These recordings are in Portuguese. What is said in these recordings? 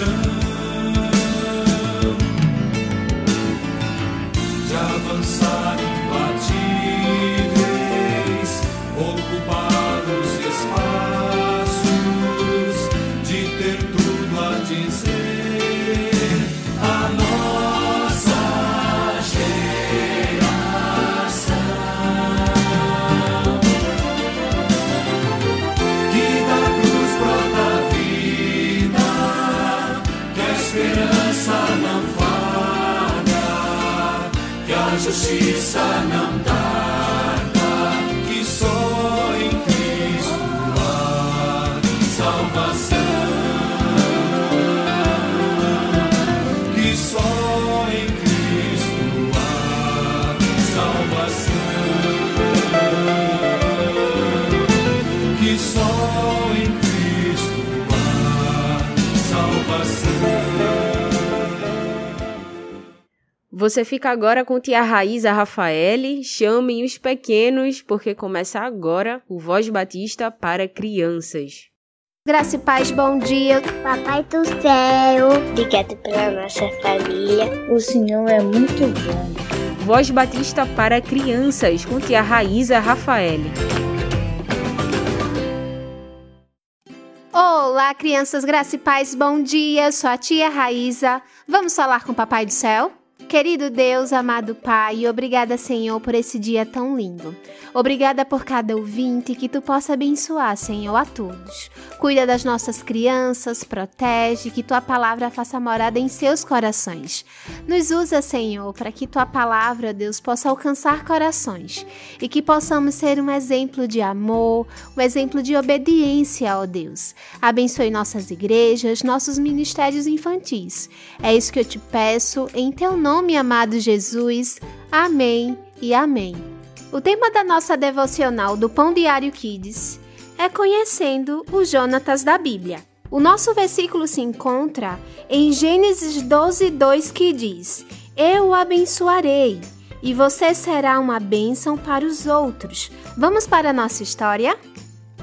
sun. A justiça não Você fica agora com tia Raíza Rafaele, chamem os pequenos, porque começa agora o Voz Batista para crianças. Graça e paz, bom dia. Papai do céu, obrigado pela nossa família. O Senhor é muito bom. Voz Batista para crianças, com tia Raíza Rafaele. Olá, crianças, graça e paz, bom dia. Sou a tia Raíza. Vamos falar com o Papai do Céu? Querido Deus, amado Pai, obrigada, Senhor, por esse dia tão lindo. Obrigada por cada ouvinte que tu possa abençoar, Senhor, a todos. Cuida das nossas crianças, protege, que tua palavra faça morada em seus corações. Nos usa, Senhor, para que tua palavra, Deus, possa alcançar corações e que possamos ser um exemplo de amor, um exemplo de obediência, ó Deus. Abençoe nossas igrejas, nossos ministérios infantis. É isso que eu te peço, em teu nome, amado Jesus. Amém e amém. O tema da nossa devocional do Pão Diário Kids é conhecendo o Jonatas da Bíblia. O nosso versículo se encontra em Gênesis 12, 2, que diz: Eu o abençoarei e você será uma bênção para os outros. Vamos para a nossa história?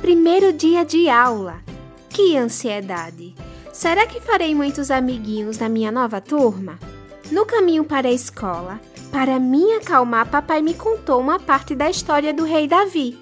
Primeiro dia de aula. Que ansiedade! Será que farei muitos amiguinhos na minha nova turma? No caminho para a escola, para me acalmar, papai me contou uma parte da história do rei Davi.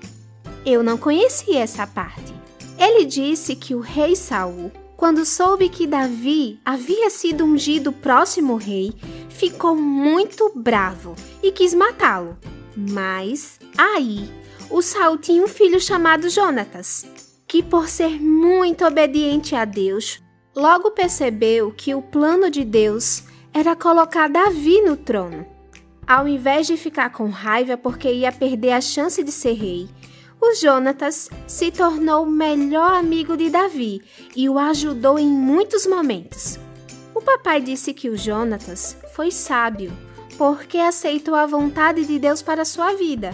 Eu não conhecia essa parte. Ele disse que o rei Saul, quando soube que Davi havia sido ungido próximo rei, ficou muito bravo e quis matá-lo. Mas aí o Saul tinha um filho chamado Jonatas, que por ser muito obediente a Deus, logo percebeu que o plano de Deus era colocar Davi no trono. Ao invés de ficar com raiva porque ia perder a chance de ser rei, o Jonatas se tornou o melhor amigo de Davi e o ajudou em muitos momentos. O papai disse que o Jonatas foi sábio porque aceitou a vontade de Deus para sua vida.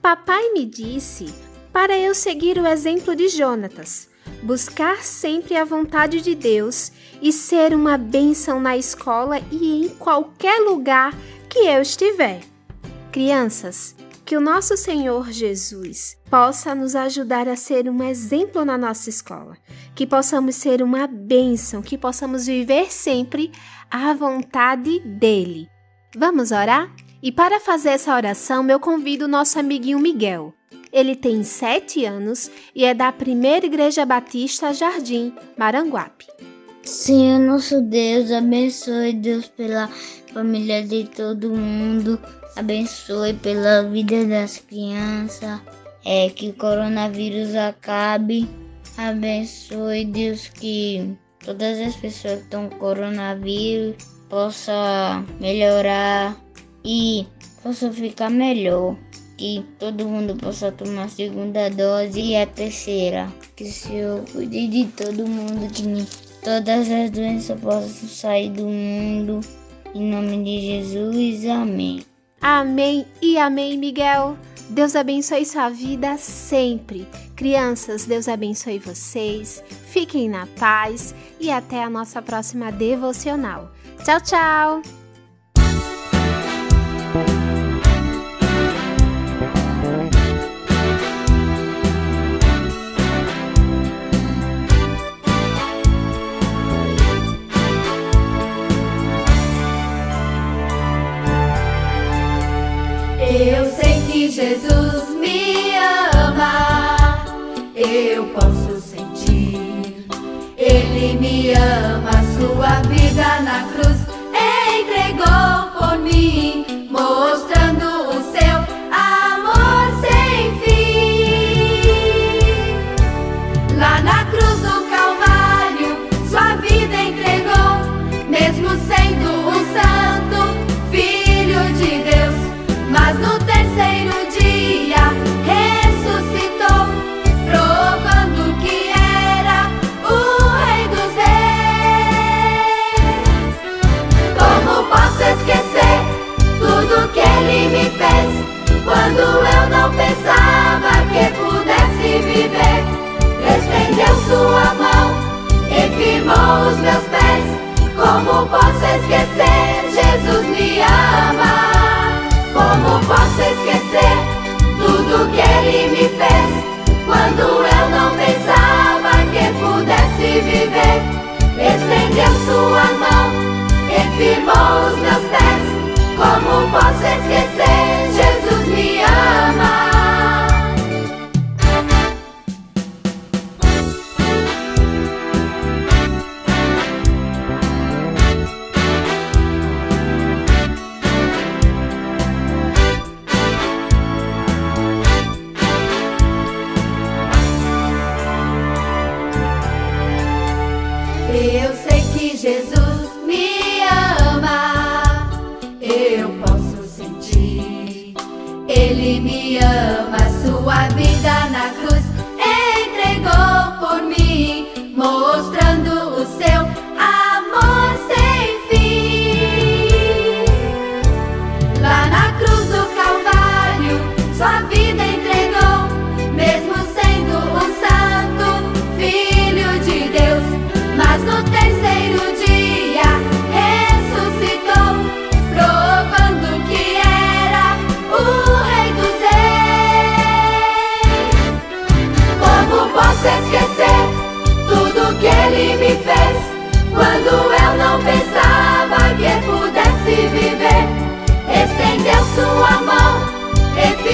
Papai me disse para eu seguir o exemplo de Jonatas, buscar sempre a vontade de Deus e ser uma bênção na escola e em qualquer lugar que eu estiver. Crianças, que o nosso Senhor Jesus possa nos ajudar a ser um exemplo na nossa escola, que possamos ser uma bênção, que possamos viver sempre à vontade dele. Vamos orar? E para fazer essa oração, eu convido o nosso amiguinho Miguel. Ele tem sete anos e é da Primeira Igreja Batista Jardim, Maranguape. Senhor nosso Deus, abençoe Deus pela família de todo mundo, abençoe pela vida das crianças, é que o coronavírus acabe, abençoe Deus que todas as pessoas que estão com coronavírus possa melhorar e possa ficar melhor. Que todo mundo possa tomar a segunda dose e a terceira. Que o Senhor cuide de todo mundo, que todas as doenças possam sair do mundo. Em nome de Jesus, amém. Amém e amém, Miguel. Deus abençoe sua vida sempre. Crianças, Deus abençoe vocês. Fiquem na paz e até a nossa próxima devocional. Tchau, tchau!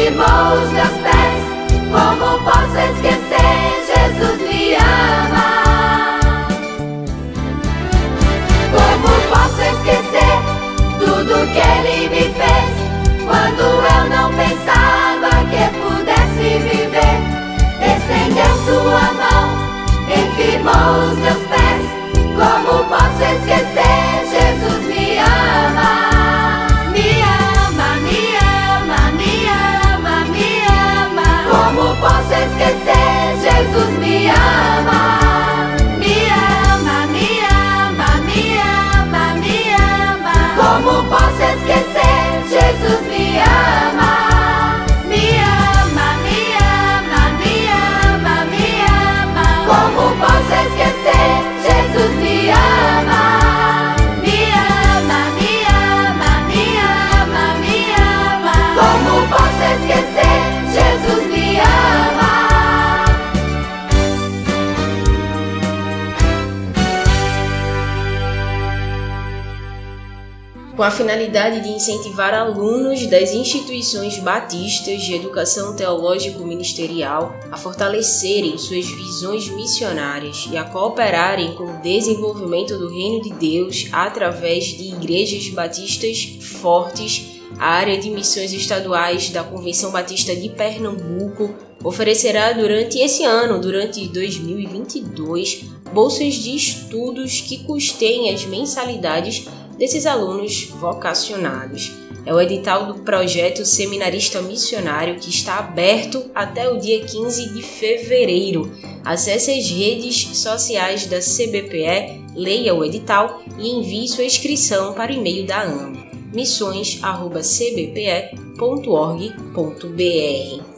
firmou os meus pés. Como posso esquecer? Jesus me ama. Como posso esquecer tudo que Ele me fez? Quando eu não pensava que pudesse viver, estendeu Sua mão e firmou os meus pés. Como posso esquecer? Jesus me com a finalidade de incentivar alunos das instituições batistas de educação teológico-ministerial a fortalecerem suas visões missionárias e a cooperarem com o desenvolvimento do Reino de Deus através de igrejas batistas fortes, a área de missões estaduais da Convenção Batista de Pernambuco oferecerá durante esse ano, durante 2022, bolsas de estudos que custeiem as mensalidades desses alunos vocacionados. É o edital do projeto Seminarista Missionário que está aberto até o dia 15 de fevereiro. Acesse as redes sociais da CBPE, leia o edital e envie sua inscrição para o e-mail da AMA missões@cbpe.org.br.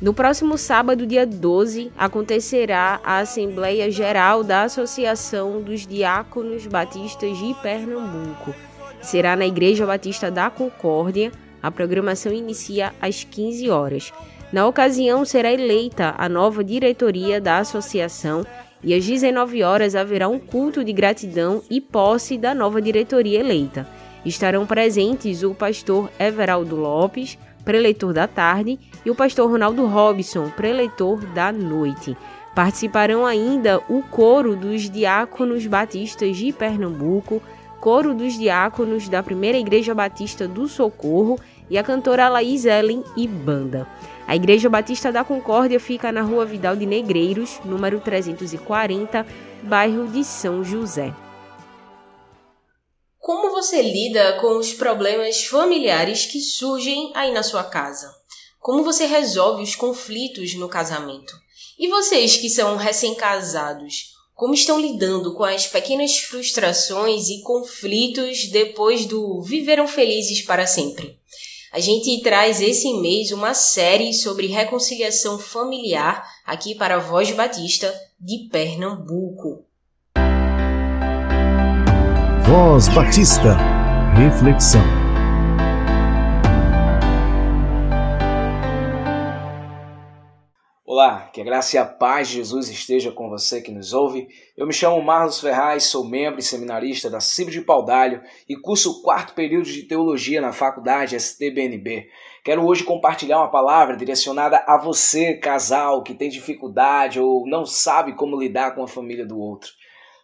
No próximo sábado, dia 12, acontecerá a Assembleia Geral da Associação dos Diáconos Batistas de Pernambuco. Será na Igreja Batista da Concórdia. A programação inicia às 15 horas. Na ocasião, será eleita a nova diretoria da associação e às 19 horas haverá um culto de gratidão e posse da nova diretoria eleita. Estarão presentes o pastor Everaldo Lopes, preleitor da tarde, e o pastor Ronaldo Robson, preleitor da noite. Participarão ainda o coro dos diáconos batistas de Pernambuco, coro dos diáconos da Primeira Igreja Batista do Socorro e a cantora Laís Ellen e banda. A Igreja Batista da Concórdia fica na Rua Vidal de Negreiros, número 340, bairro de São José. Como você lida com os problemas familiares que surgem aí na sua casa? Como você resolve os conflitos no casamento? E vocês que são recém-casados, como estão lidando com as pequenas frustrações e conflitos depois do viveram felizes para sempre? A gente traz esse mês uma série sobre reconciliação familiar aqui para a Voz Batista de Pernambuco. Voz Batista. Reflexão. Olá, que a graça e a paz de Jesus esteja com você que nos ouve. Eu me chamo Marlos Ferraz, sou membro e seminarista da CIB de Paudalho e curso o quarto período de Teologia na Faculdade STBNB. Quero hoje compartilhar uma palavra direcionada a você, casal, que tem dificuldade ou não sabe como lidar com a família do outro.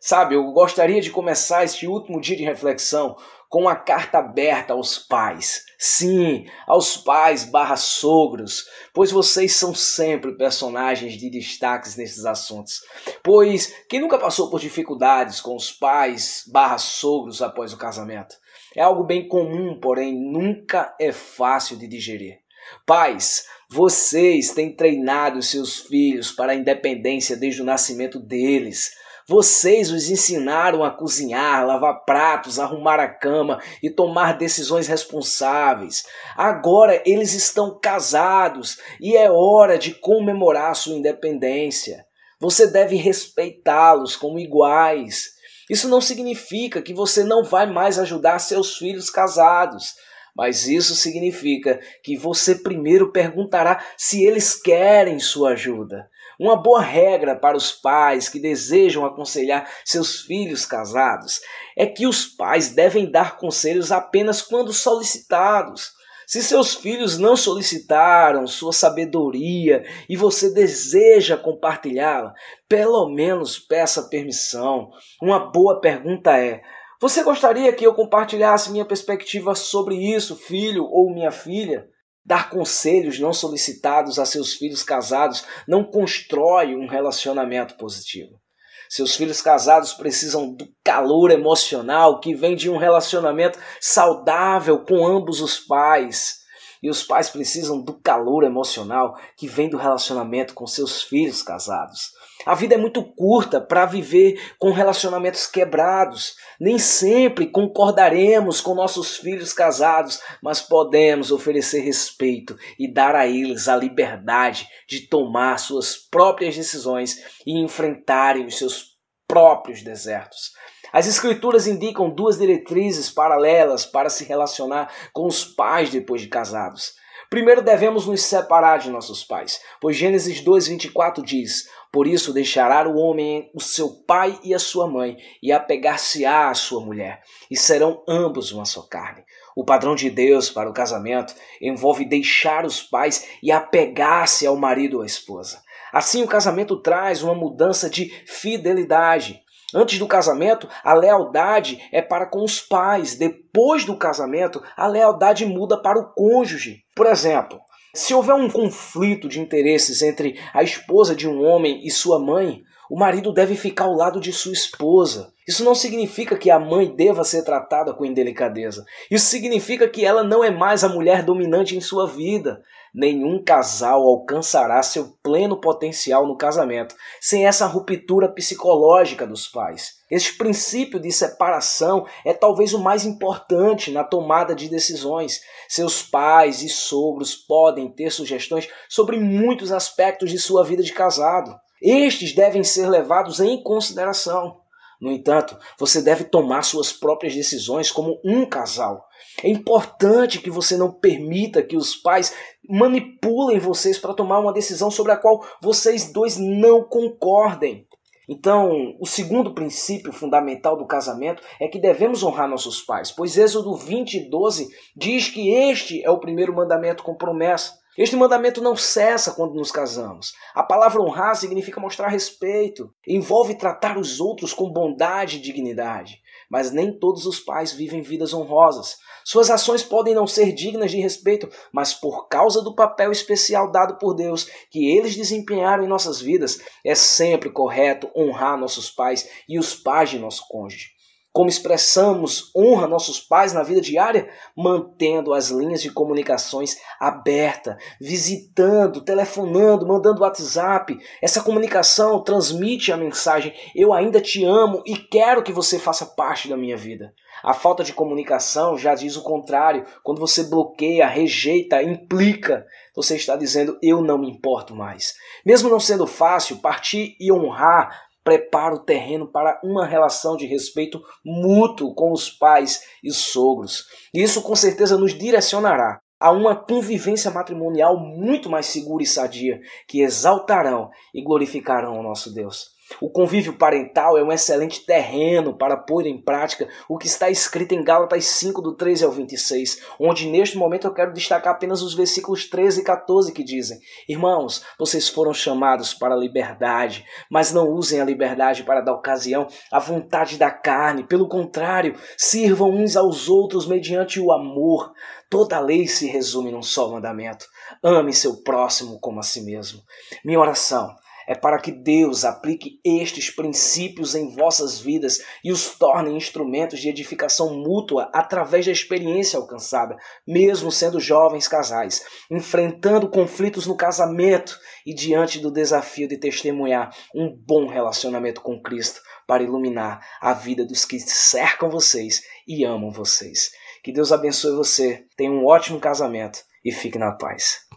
Sabe, eu gostaria de começar este último dia de reflexão com uma carta aberta aos pais. Sim, aos pais barra sogros, pois vocês são sempre personagens de destaques nesses assuntos. Pois quem nunca passou por dificuldades com os pais barra sogros após o casamento? É algo bem comum, porém nunca é fácil de digerir. Pais, vocês têm treinado seus filhos para a independência desde o nascimento deles. Vocês os ensinaram a cozinhar, lavar pratos, arrumar a cama e tomar decisões responsáveis. Agora eles estão casados e é hora de comemorar sua independência. Você deve respeitá-los como iguais. Isso não significa que você não vai mais ajudar seus filhos casados, mas isso significa que você primeiro perguntará se eles querem sua ajuda. Uma boa regra para os pais que desejam aconselhar seus filhos casados é que os pais devem dar conselhos apenas quando solicitados. Se seus filhos não solicitaram sua sabedoria e você deseja compartilhá-la, pelo menos peça permissão. Uma boa pergunta é: Você gostaria que eu compartilhasse minha perspectiva sobre isso, filho ou minha filha? Dar conselhos não solicitados a seus filhos casados não constrói um relacionamento positivo. Seus filhos casados precisam do calor emocional que vem de um relacionamento saudável com ambos os pais. E os pais precisam do calor emocional que vem do relacionamento com seus filhos casados. A vida é muito curta para viver com relacionamentos quebrados. Nem sempre concordaremos com nossos filhos casados, mas podemos oferecer respeito e dar a eles a liberdade de tomar suas próprias decisões e enfrentarem os seus próprios desertos. As Escrituras indicam duas diretrizes paralelas para se relacionar com os pais depois de casados. Primeiro devemos nos separar de nossos pais, pois Gênesis 2:24 diz: Por isso deixará o homem o seu pai e a sua mãe, e apegar-se-á à sua mulher, e serão ambos uma só carne. O padrão de Deus para o casamento envolve deixar os pais e apegar-se ao marido ou à esposa. Assim, o casamento traz uma mudança de fidelidade. Antes do casamento, a lealdade é para com os pais. Depois do casamento, a lealdade muda para o cônjuge. Por exemplo, se houver um conflito de interesses entre a esposa de um homem e sua mãe, o marido deve ficar ao lado de sua esposa. Isso não significa que a mãe deva ser tratada com indelicadeza. Isso significa que ela não é mais a mulher dominante em sua vida. Nenhum casal alcançará seu pleno potencial no casamento sem essa ruptura psicológica dos pais. Este princípio de separação é talvez o mais importante na tomada de decisões. Seus pais e sogros podem ter sugestões sobre muitos aspectos de sua vida de casado. Estes devem ser levados em consideração. No entanto, você deve tomar suas próprias decisões como um casal. É importante que você não permita que os pais manipulem vocês para tomar uma decisão sobre a qual vocês dois não concordem. Então, o segundo princípio fundamental do casamento é que devemos honrar nossos pais, pois Êxodo 20, 12 diz que este é o primeiro mandamento com promessa. Este mandamento não cessa quando nos casamos. A palavra honrar significa mostrar respeito, envolve tratar os outros com bondade e dignidade. Mas nem todos os pais vivem vidas honrosas. Suas ações podem não ser dignas de respeito, mas por causa do papel especial dado por Deus que eles desempenharam em nossas vidas, é sempre correto honrar nossos pais e os pais de nosso cônjuge como expressamos honra nossos pais na vida diária, mantendo as linhas de comunicações abertas, visitando, telefonando, mandando WhatsApp. Essa comunicação transmite a mensagem: eu ainda te amo e quero que você faça parte da minha vida. A falta de comunicação já diz o contrário. Quando você bloqueia, rejeita, implica, você está dizendo eu não me importo mais. Mesmo não sendo fácil, partir e honrar prepara o terreno para uma relação de respeito mútuo com os pais e os sogros. Isso com certeza nos direcionará a uma convivência matrimonial muito mais segura e sadia, que exaltarão e glorificarão o nosso Deus. O convívio parental é um excelente terreno para pôr em prática o que está escrito em Gálatas 5, do 13 ao 26, onde neste momento eu quero destacar apenas os versículos 13 e 14 que dizem: Irmãos, vocês foram chamados para a liberdade, mas não usem a liberdade para dar ocasião à vontade da carne, pelo contrário, sirvam uns aos outros mediante o amor. Toda a lei se resume num só mandamento: ame seu próximo como a si mesmo. Minha oração é para que Deus aplique estes princípios em vossas vidas e os torne instrumentos de edificação mútua através da experiência alcançada, mesmo sendo jovens casais, enfrentando conflitos no casamento e diante do desafio de testemunhar um bom relacionamento com Cristo para iluminar a vida dos que cercam vocês e amam vocês. Que Deus abençoe você, tenha um ótimo casamento e fique na paz.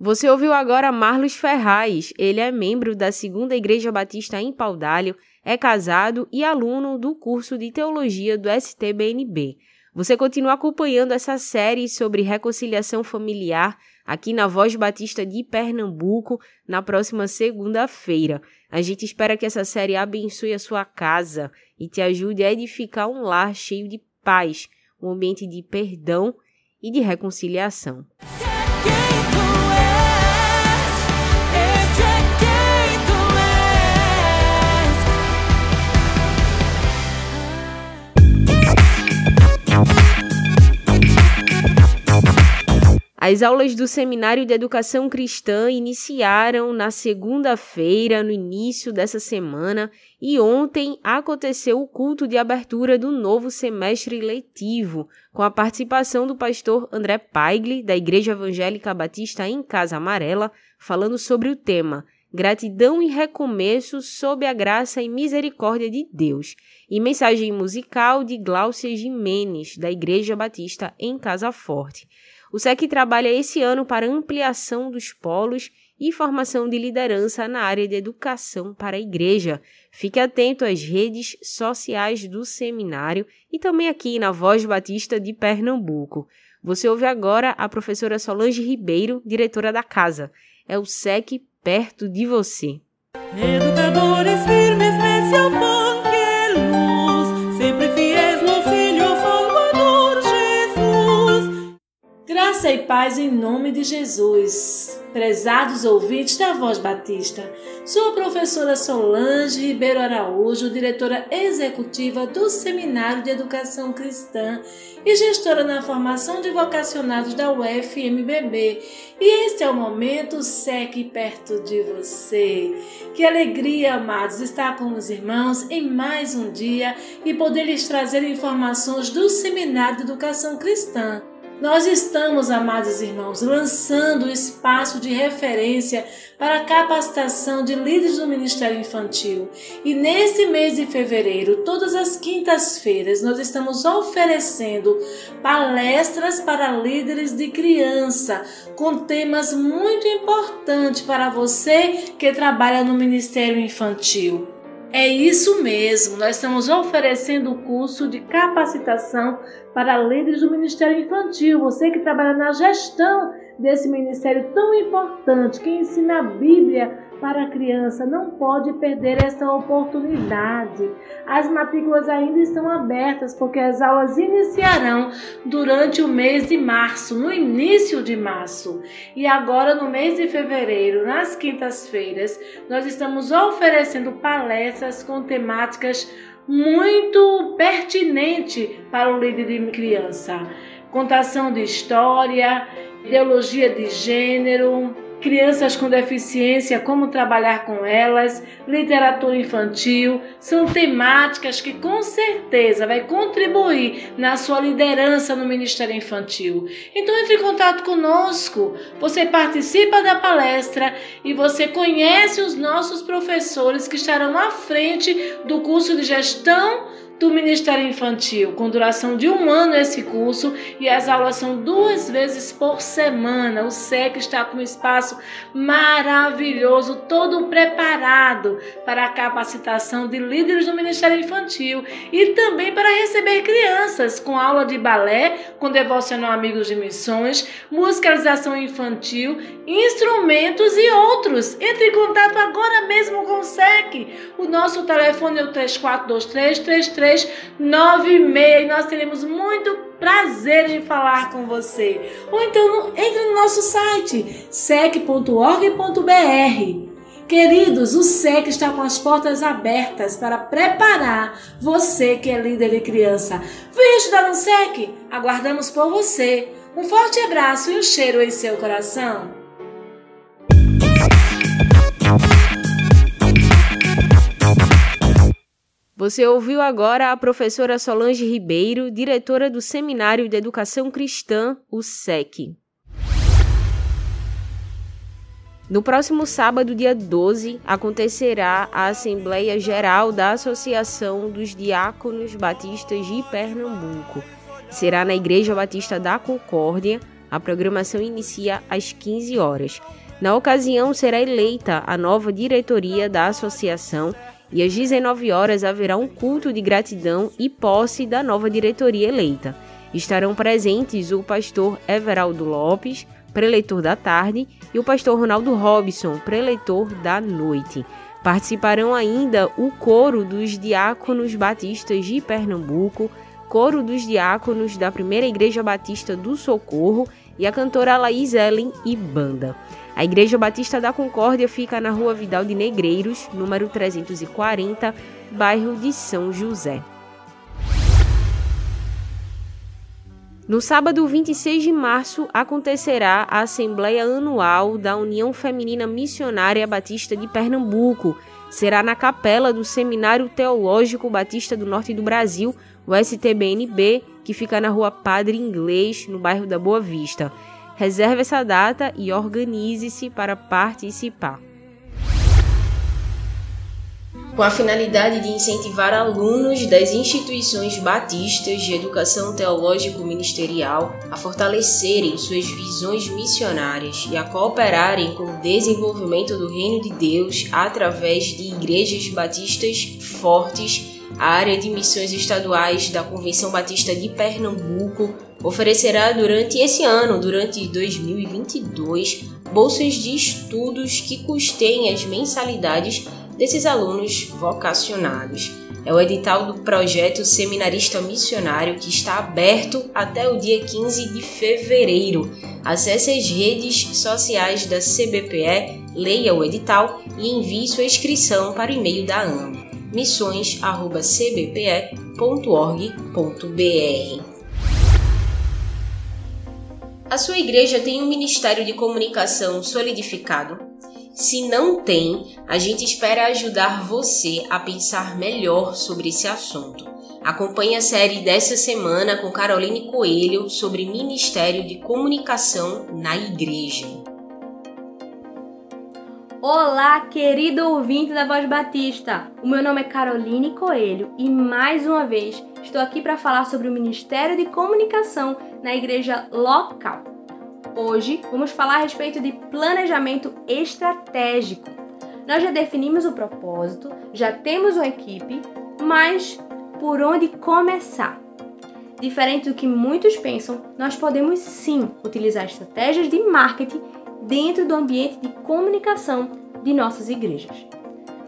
Você ouviu agora Marlos Ferraz. Ele é membro da Segunda Igreja Batista em Paudalho, é casado e aluno do curso de Teologia do STBNB. Você continua acompanhando essa série sobre reconciliação familiar aqui na Voz Batista de Pernambuco na próxima segunda-feira. A gente espera que essa série abençoe a sua casa e te ajude a edificar um lar cheio de paz, um ambiente de perdão e de reconciliação. As aulas do Seminário de Educação Cristã iniciaram na segunda-feira, no início dessa semana, e ontem aconteceu o culto de abertura do novo semestre letivo, com a participação do pastor André Paigli, da Igreja Evangélica Batista em Casa Amarela, falando sobre o tema Gratidão e recomeço sob a graça e misericórdia de Deus, e mensagem musical de Glaucia Jimenez, da Igreja Batista em Casa Forte. O SEC trabalha esse ano para ampliação dos polos e formação de liderança na área de educação para a igreja. Fique atento às redes sociais do seminário e também aqui na Voz Batista de Pernambuco. Você ouve agora a professora Solange Ribeiro, diretora da casa. É o SEC perto de você. Educadores firmes nesse afã Graça e paz em nome de Jesus. Prezados ouvintes da Voz Batista, sou a professora Solange Ribeiro Araújo, diretora executiva do Seminário de Educação Cristã e gestora na formação de vocacionados da UFMBB. E este é o momento SEC perto de você. Que alegria, amados, estar com os irmãos em mais um dia e poder lhes trazer informações do Seminário de Educação Cristã. Nós estamos, amados irmãos, lançando o espaço de referência para a capacitação de líderes do Ministério Infantil. E nesse mês de fevereiro, todas as quintas-feiras, nós estamos oferecendo palestras para líderes de criança, com temas muito importantes para você que trabalha no Ministério Infantil. É isso mesmo, nós estamos oferecendo o curso de capacitação para líderes do Ministério Infantil. Você que trabalha na gestão desse ministério tão importante, que ensina a Bíblia para a criança, não pode perder esta oportunidade. As matrículas ainda estão abertas porque as aulas iniciarão durante o mês de março, no início de março. E agora no mês de fevereiro, nas quintas-feiras, nós estamos oferecendo palestras com temáticas muito pertinentes para o líder de criança. Contação de história, ideologia de gênero, crianças com deficiência, como trabalhar com elas, literatura infantil, são temáticas que com certeza vai contribuir na sua liderança no Ministério Infantil. Então entre em contato conosco, você participa da palestra e você conhece os nossos professores que estarão à frente do curso de gestão do Ministério Infantil, com duração de um ano esse curso e as aulas são duas vezes por semana. O SEC está com um espaço maravilhoso, todo preparado para a capacitação de líderes do Ministério Infantil e também para receber crianças com aula de balé, com devocional Amigos de Missões, musicalização infantil, instrumentos e outros. Entre em contato agora mesmo com o SEC. O nosso telefone é o 3423 33 3396 e nós teremos muito prazer em falar com você. Ou então entre no nosso site sec.org.br. Queridos, o SEC está com as portas abertas para preparar você que é líder de criança. Venha estudar no SEC. Aguardamos por você. Um forte abraço e um cheiro em seu coração. Você ouviu agora a professora Solange Ribeiro, diretora do Seminário de Educação Cristã, o SEC. No próximo sábado, dia 12, acontecerá a Assembleia Geral da Associação dos Diáconos Batistas de Pernambuco. Será na Igreja Batista da Concórdia. A programação inicia às 15 horas. Na ocasião, será eleita a nova diretoria da associação e às 19 horas haverá um culto de gratidão e posse da nova diretoria eleita. Estarão presentes o pastor Everaldo Lopes, preleitor da tarde, e o pastor Ronaldo Robson, preleitor da noite. Participarão ainda o coro dos diáconos batistas de Pernambuco, coro dos diáconos da Primeira Igreja Batista do Socorro e a cantora Laís Ellen e banda. A Igreja Batista da Concórdia fica na Rua Vidal de Negreiros, número 340, bairro de São José. No sábado 26 de março acontecerá a Assembleia Anual da União Feminina Missionária Batista de Pernambuco. Será na capela do Seminário Teológico Batista do Norte do Brasil, o STBNB, que fica na rua Padre Inglês, no bairro da Boa Vista. Reserve essa data e organize-se para participar. Com a finalidade de incentivar alunos das instituições batistas de educação teológico-ministerial a fortalecerem suas visões missionárias e a cooperarem com o desenvolvimento do Reino de Deus através de igrejas batistas fortes a área de missões estaduais da Convenção Batista de Pernambuco oferecerá durante esse ano, durante 2022, bolsas de estudos que custeiem as mensalidades desses alunos vocacionados. É o edital do projeto Seminarista Missionário que está aberto até o dia 15 de fevereiro. Acesse as redes sociais da CBPE, leia o edital e envie sua inscrição para o e-mail da AMA missões@cbpe.org.br. A sua igreja tem um ministério de comunicação solidificado? Se não tem, a gente espera ajudar você a pensar melhor sobre esse assunto. Acompanhe a série dessa semana com Caroline Coelho sobre Ministério de Comunicação na Igreja. Olá, querido ouvinte da Voz Batista! O meu nome é Caroline Coelho e mais uma vez estou aqui para falar sobre o Ministério de Comunicação na igreja local. Hoje vamos falar a respeito de planejamento estratégico. Nós já definimos o propósito, já temos uma equipe, mas por onde começar? Diferente do que muitos pensam, nós podemos sim utilizar estratégias de marketing dentro do ambiente de comunicação de nossas igrejas.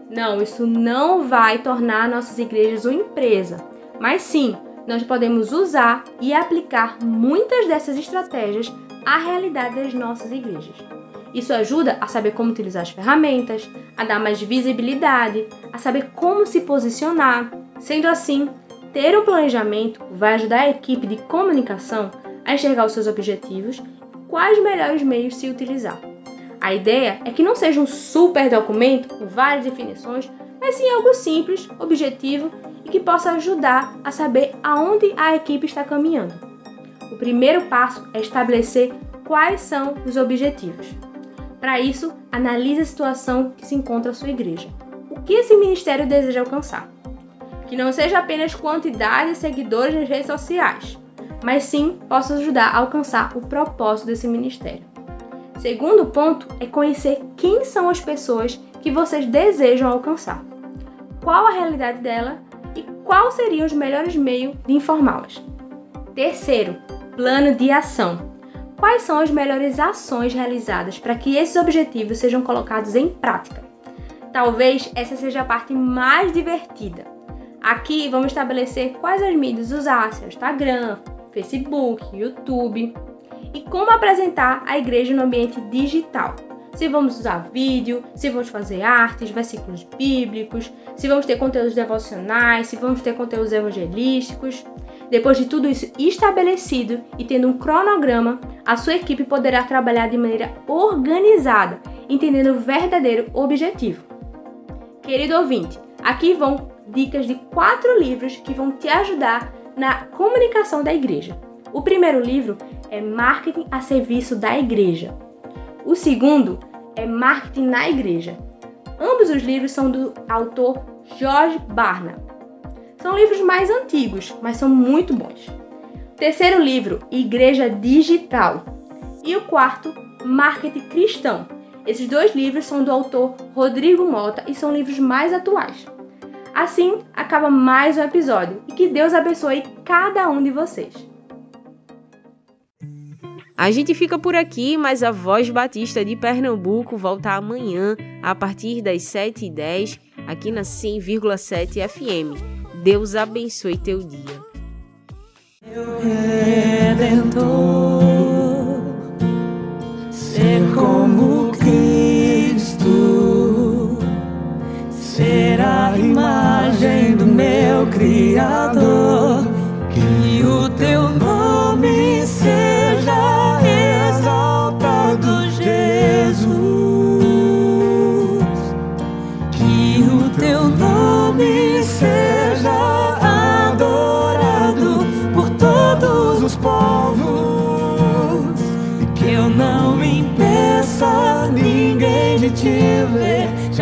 Não, isso não vai tornar nossas igrejas uma empresa, mas sim, nós podemos usar e aplicar muitas dessas estratégias à realidade das nossas igrejas. Isso ajuda a saber como utilizar as ferramentas, a dar mais visibilidade, a saber como se posicionar. Sendo assim, ter um planejamento vai ajudar a equipe de comunicação a enxergar os seus objetivos quais melhores meios se utilizar. A ideia é que não seja um super documento com várias definições, mas sim algo simples, objetivo e que possa ajudar a saber aonde a equipe está caminhando. O primeiro passo é estabelecer quais são os objetivos. Para isso, analise a situação que se encontra a sua igreja. O que esse ministério deseja alcançar? Que não seja apenas quantidade de seguidores nas redes sociais, mas sim possa ajudar a alcançar o propósito desse ministério. Segundo ponto é conhecer quem são as pessoas que vocês desejam alcançar, qual a realidade dela e quais seriam os melhores meios de informá-las. Terceiro, plano de ação. Quais são as melhores ações realizadas para que esses objetivos sejam colocados em prática? Talvez essa seja a parte mais divertida. Aqui vamos estabelecer quais as mídias usar, seu Instagram, Facebook, YouTube e como apresentar a igreja no ambiente digital. Se vamos usar vídeo, se vamos fazer artes, versículos bíblicos, se vamos ter conteúdos devocionais, se vamos ter conteúdos evangelísticos. Depois de tudo isso estabelecido e tendo um cronograma, a sua equipe poderá trabalhar de maneira organizada, entendendo o verdadeiro objetivo. Querido ouvinte, aqui vão dicas de quatro livros que vão te ajudar na comunicação da igreja. O primeiro livro é Marketing a Serviço da Igreja. O segundo é Marketing na Igreja. Ambos os livros são do autor George Barna. São livros mais antigos, mas são muito bons. Terceiro livro, Igreja Digital. E o quarto, Marketing Cristão. Esses dois livros são do autor Rodrigo Mota e são livros mais atuais. Assim acaba mais um episódio e que Deus abençoe cada um de vocês. A gente fica por aqui, mas a Voz Batista de Pernambuco volta amanhã a partir das 7h10 aqui na 100,7 FM. Deus abençoe teu dia. Redentor, ser como Cristo, a imagem do meu Criador, que o teu nome seja exaltado, Jesus, que o teu nome seja adorado por todos os povos, e que eu não impeça ninguém de te ver, te